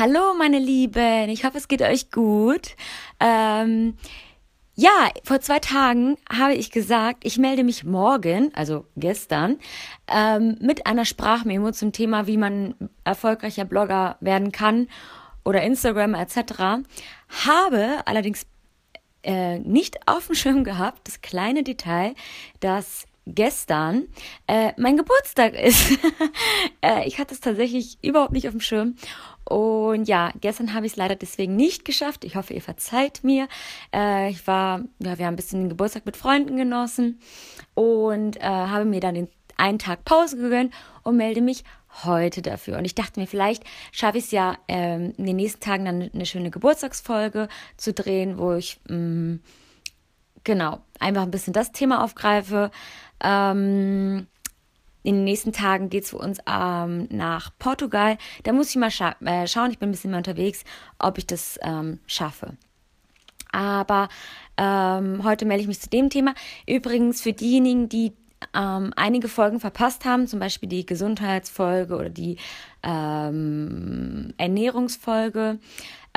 Hallo, meine Lieben. Ich hoffe, es geht euch gut. Ähm, ja, vor zwei Tagen habe ich gesagt, ich melde mich morgen, also gestern, ähm, mit einer Sprachmemo zum Thema, wie man erfolgreicher Blogger werden kann oder Instagram etc. Habe allerdings äh, nicht auf dem Schirm gehabt, das kleine Detail, dass gestern äh, mein Geburtstag ist. äh, ich hatte es tatsächlich überhaupt nicht auf dem Schirm. Und ja, gestern habe ich es leider deswegen nicht geschafft. Ich hoffe, ihr verzeiht mir. Äh, ich war, ja, wir haben ein bisschen den Geburtstag mit Freunden genossen und äh, habe mir dann den einen Tag Pause gegönnt und melde mich heute dafür. Und ich dachte mir, vielleicht schaffe ich es ja ähm, in den nächsten Tagen dann eine schöne Geburtstagsfolge zu drehen, wo ich mh, mm, genau einfach ein bisschen das Thema aufgreife. Ähm, in den nächsten Tagen geht es für uns ähm, nach Portugal. Da muss ich mal scha äh, schauen, ich bin ein bisschen mehr unterwegs, ob ich das ähm, schaffe. Aber ähm, heute melde ich mich zu dem Thema. Übrigens für diejenigen, die ähm, einige Folgen verpasst haben, zum Beispiel die Gesundheitsfolge oder die ähm, Ernährungsfolge.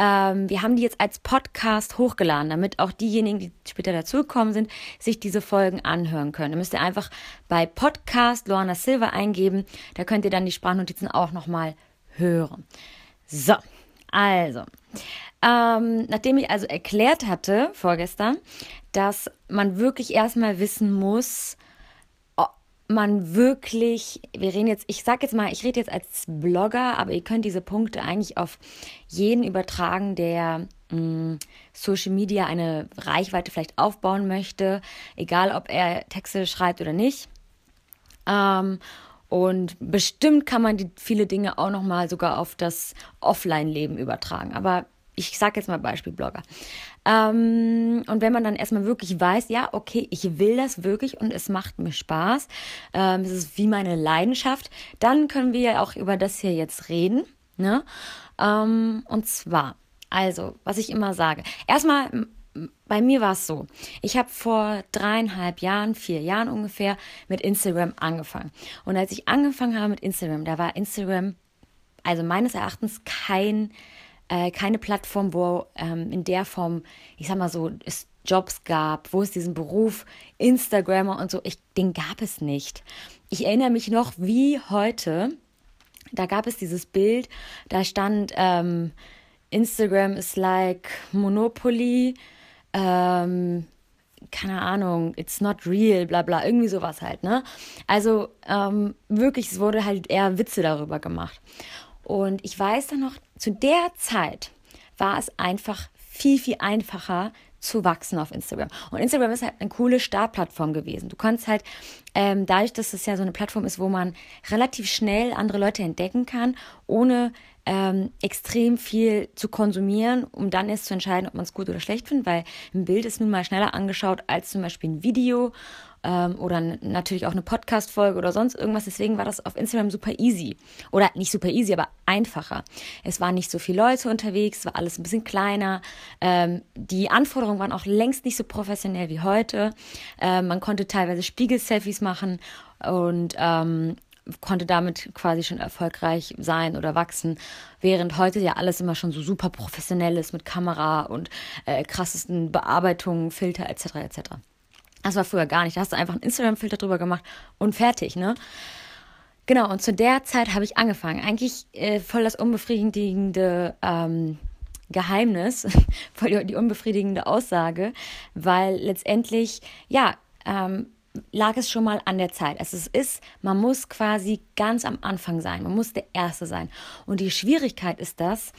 Ähm, wir haben die jetzt als Podcast hochgeladen, damit auch diejenigen, die später dazugekommen sind, sich diese Folgen anhören können. Da müsst ihr einfach bei Podcast Lorna Silva eingeben. Da könnt ihr dann die Sprachnotizen auch nochmal hören. So, also. Ähm, nachdem ich also erklärt hatte vorgestern, dass man wirklich erstmal wissen muss, man wirklich, wir reden jetzt, ich sag jetzt mal, ich rede jetzt als Blogger, aber ihr könnt diese Punkte eigentlich auf jeden übertragen, der mh, mm, Social Media eine Reichweite vielleicht aufbauen möchte, egal ob er Texte schreibt oder nicht. Ähm, und bestimmt kann man die, viele Dinge auch nochmal sogar auf das Offline-Leben übertragen. Aber ich sage jetzt mal Beispiel Blogger. Ähm, und wenn man dann erstmal wirklich weiß, ja, okay, ich will das wirklich und es macht mir Spaß, ähm, es ist wie meine Leidenschaft, dann können wir ja auch über das hier jetzt reden. Ne? Ähm, und zwar, also, was ich immer sage. Erstmal, bei mir war es so, ich habe vor dreieinhalb Jahren, vier Jahren ungefähr mit Instagram angefangen. Und als ich angefangen habe mit Instagram, da war Instagram, also meines Erachtens kein äh, keine Plattform, wo ähm, in der Form, ich sag mal so, es Jobs gab, wo es diesen Beruf Instagrammer und so, ich, den gab es nicht. Ich erinnere mich noch wie heute, da gab es dieses Bild, da stand ähm, Instagram is like Monopoly, ähm, keine Ahnung, it's not real, bla bla, irgendwie sowas halt, ne? Also ähm, wirklich, es wurde halt eher Witze darüber gemacht. Und ich weiß dann noch, zu der Zeit war es einfach viel, viel einfacher zu wachsen auf Instagram. Und Instagram ist halt eine coole Startplattform gewesen. Du kannst halt, ähm, dadurch, dass es ja so eine Plattform ist, wo man relativ schnell andere Leute entdecken kann, ohne ähm, extrem viel zu konsumieren, um dann erst zu entscheiden, ob man es gut oder schlecht findet, weil ein Bild ist nun mal schneller angeschaut als zum Beispiel ein Video ähm, oder natürlich auch eine Podcast-Folge oder sonst irgendwas. Deswegen war das auf Instagram super easy. Oder nicht super easy, aber einfacher. Es waren nicht so viele Leute unterwegs, es war alles ein bisschen kleiner. Ähm, die Anforderungen waren auch längst nicht so professionell wie heute. Ähm, man konnte teilweise Spiegel-Selfies machen und ähm, konnte damit quasi schon erfolgreich sein oder wachsen, während heute ja alles immer schon so super professionell ist mit Kamera und äh, krassesten Bearbeitungen, Filter etc. etc. Das war früher gar nicht. Da hast du einfach einen Instagram-Filter drüber gemacht und fertig, ne? Genau, und zu der Zeit habe ich angefangen. Eigentlich äh, voll das unbefriedigende ähm, Geheimnis, voll die unbefriedigende Aussage, weil letztendlich, ja, ähm, lag es schon mal an der Zeit. Also es ist, man muss quasi ganz am Anfang sein, man muss der Erste sein. Und die Schwierigkeit ist das,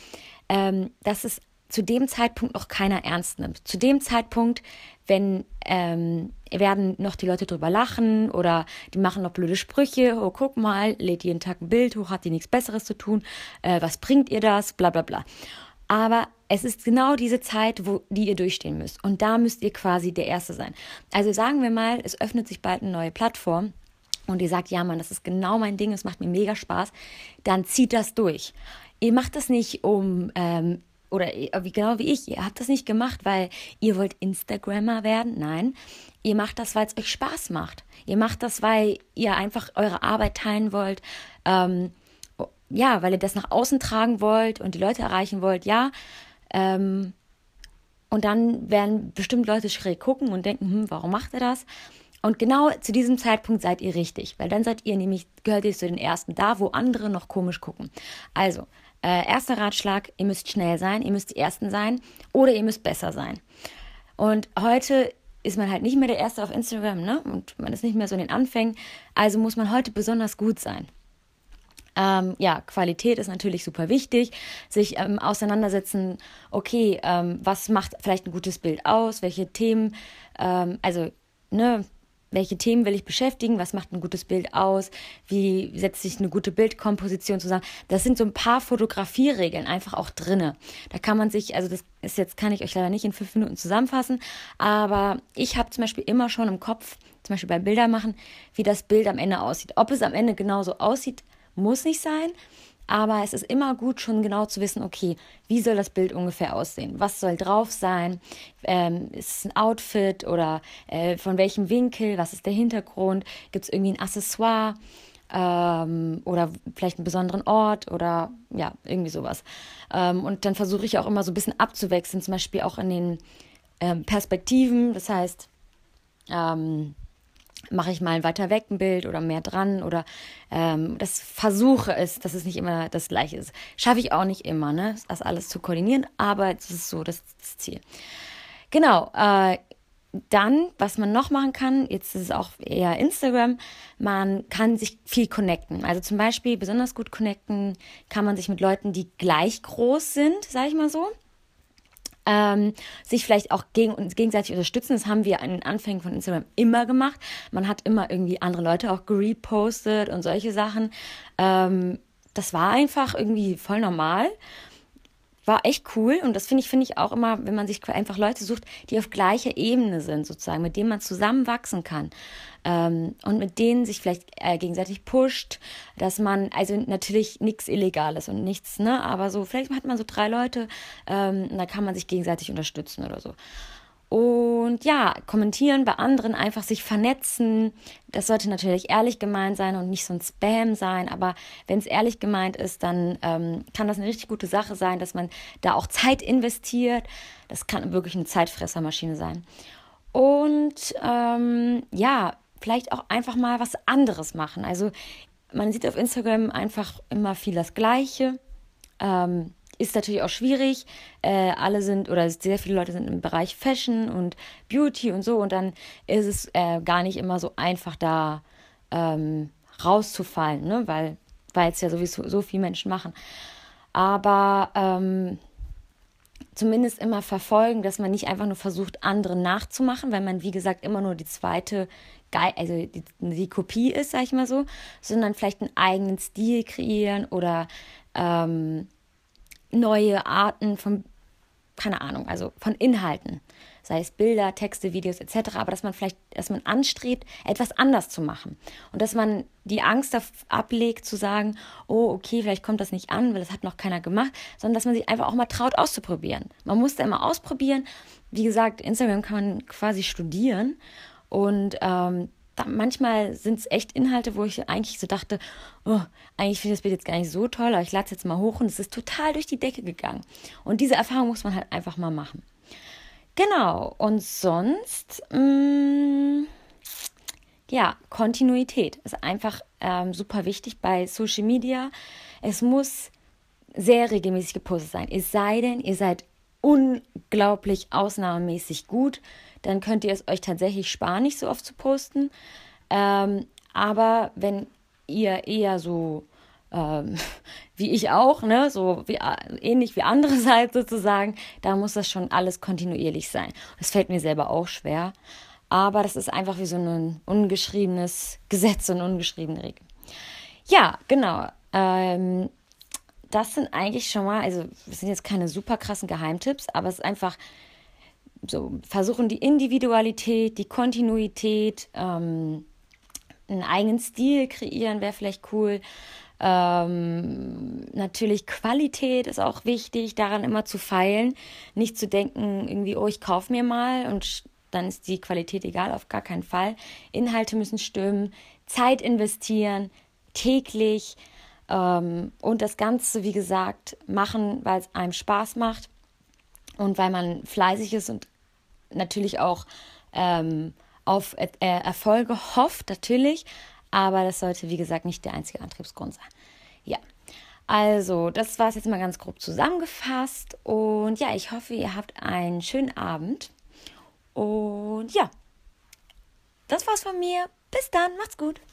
ähm, dass es zu dem Zeitpunkt noch keiner ernst nimmt. Zu dem Zeitpunkt, wenn ähm, werden noch die Leute drüber lachen oder die machen noch blöde Sprüche, oh guck mal, lädt jeden Tag ein Bild hoch, hat die nichts Besseres zu tun, äh, was bringt ihr das, bla bla bla. Aber es ist genau diese Zeit, wo die ihr durchstehen müsst. Und da müsst ihr quasi der Erste sein. Also sagen wir mal, es öffnet sich bald eine neue Plattform und ihr sagt, ja Mann, das ist genau mein Ding, es macht mir mega Spaß, dann zieht das durch. Ihr macht das nicht, um ähm, oder wie genau wie ich, ihr habt das nicht gemacht, weil ihr wollt Instagrammer werden. Nein, ihr macht das, weil es euch Spaß macht. Ihr macht das, weil ihr einfach eure Arbeit teilen wollt. Ähm, ja, weil ihr das nach außen tragen wollt und die Leute erreichen wollt, ja. Ähm, und dann werden bestimmt Leute schräg gucken und denken, hm, warum macht er das? Und genau zu diesem Zeitpunkt seid ihr richtig, weil dann seid ihr nämlich, gehört ihr zu den Ersten da, wo andere noch komisch gucken. Also, äh, erster Ratschlag, ihr müsst schnell sein, ihr müsst die Ersten sein oder ihr müsst besser sein. Und heute ist man halt nicht mehr der Erste auf Instagram, ne? Und man ist nicht mehr so in den Anfängen. Also muss man heute besonders gut sein. Ähm, ja, Qualität ist natürlich super wichtig. Sich ähm, auseinandersetzen, okay, ähm, was macht vielleicht ein gutes Bild aus? Welche Themen, ähm, also, ne, welche Themen will ich beschäftigen, was macht ein gutes Bild aus, wie setzt sich eine gute Bildkomposition zusammen. Das sind so ein paar Fotografieregeln einfach auch drinne. Da kann man sich, also das ist jetzt, kann ich euch leider nicht in fünf Minuten zusammenfassen, aber ich habe zum Beispiel immer schon im Kopf, zum Beispiel beim Bilder machen, wie das Bild am Ende aussieht. Ob es am Ende genauso aussieht, muss nicht sein, aber es ist immer gut, schon genau zu wissen, okay, wie soll das Bild ungefähr aussehen? Was soll drauf sein? Ähm, ist es ein Outfit oder äh, von welchem Winkel? Was ist der Hintergrund? Gibt es irgendwie ein Accessoire? Ähm, oder vielleicht einen besonderen Ort oder ja, irgendwie sowas. Ähm, und dann versuche ich auch immer so ein bisschen abzuwechseln, zum Beispiel auch in den ähm, Perspektiven. Das heißt, ähm, mache ich mal weiter weg ein Bild oder mehr dran oder ähm, das versuche es, dass es nicht immer das gleiche ist. Schaffe ich auch nicht immer, ne? Das alles zu koordinieren, aber das ist so das, das Ziel. Genau, äh, dann, was man noch machen kann, jetzt ist es auch eher Instagram, man kann sich viel connecten. Also zum Beispiel besonders gut connecten kann man sich mit Leuten, die gleich groß sind, sage ich mal so ähm, sich vielleicht auch gegen uns gegenseitig unterstützen. Das haben wir an den Anfängen von Instagram immer gemacht. Man hat immer irgendwie andere Leute auch gerepostet und solche Sachen. Ähm, das war einfach irgendwie voll normal war echt cool und das finde ich, finde ich auch immer, wenn man sich einfach Leute sucht, die auf gleicher Ebene sind, sozusagen, mit denen man zusammen wachsen kann ähm, und mit denen sich vielleicht äh, gegenseitig pusht, dass man, also natürlich nichts Illegales und nichts, ne, aber so, vielleicht hat man so drei Leute ähm, und da kann man sich gegenseitig unterstützen oder so. Und ja, kommentieren bei anderen, einfach sich vernetzen. Das sollte natürlich ehrlich gemeint sein und nicht so ein Spam sein. Aber wenn es ehrlich gemeint ist, dann ähm, kann das eine richtig gute Sache sein, dass man da auch Zeit investiert. Das kann wirklich eine Zeitfressermaschine sein. Und ähm, ja, vielleicht auch einfach mal was anderes machen. Also man sieht auf Instagram einfach immer viel das Gleiche. Ähm, ist natürlich auch schwierig. Äh, alle sind oder sehr viele Leute sind im Bereich Fashion und Beauty und so und dann ist es äh, gar nicht immer so einfach da ähm, rauszufallen, ne? weil es ja sowieso so viele Menschen machen. Aber ähm, zumindest immer verfolgen, dass man nicht einfach nur versucht, andere nachzumachen, weil man, wie gesagt, immer nur die zweite, also die, die Kopie ist, sag ich mal so, sondern vielleicht einen eigenen Stil kreieren oder ähm, neue Arten von, keine Ahnung, also von Inhalten, sei es Bilder, Texte, Videos etc., aber dass man vielleicht, dass man anstrebt, etwas anders zu machen und dass man die Angst ablegt zu sagen, oh, okay, vielleicht kommt das nicht an, weil das hat noch keiner gemacht, sondern dass man sich einfach auch mal traut auszuprobieren. Man muss da immer ausprobieren. Wie gesagt, Instagram kann man quasi studieren und ähm, da, manchmal sind es echt Inhalte, wo ich eigentlich so dachte, oh, eigentlich finde ich das Bild jetzt gar nicht so toll, aber ich lade es jetzt mal hoch und es ist total durch die Decke gegangen. Und diese Erfahrung muss man halt einfach mal machen. Genau, und sonst, mh, mm, ja, Kontinuität ist einfach ähm, super wichtig bei Social Media. Es muss sehr regelmäßig gepostet sein. Es sei denn, ihr seid unglaublich ausnahmemäßig gut dann könnt ihr es euch tatsächlich sparen, nicht so oft zu posten. Ähm, aber wenn ihr eher so ähm, wie ich auch, ne, so wie, ähnlich wie andere seid sozusagen, da muss das schon alles kontinuierlich sein. Das fällt mir selber auch schwer, aber das ist einfach wie so ein ungeschriebenes Gesetz und ungeschriebene Regel. Ja, genau. Ähm, das sind eigentlich schon mal, also das sind jetzt keine super krassen Geheimtipps, aber es ist einfach so versuchen die Individualität, die Kontinuität, ähm, einen eigenen Stil kreieren wäre vielleicht cool. Ähm, natürlich Qualität ist auch wichtig, daran immer zu feilen, nicht zu denken, irgendwie, oh, ich kaufe mir mal und dann ist die Qualität egal, auf gar keinen Fall. Inhalte müssen stimmen, Zeit investieren, täglich. Ähm, und das Ganze, wie gesagt, machen, weil es einem Spaß macht und weil man fleißig ist und natürlich auch ähm, auf äh, Erfolge hofft, natürlich. Aber das sollte, wie gesagt, nicht der einzige Antriebsgrund sein. Ja, also, das war es jetzt mal ganz grob zusammengefasst. Und ja, ich hoffe, ihr habt einen schönen Abend. Und ja, das war's von mir. Bis dann, macht's gut.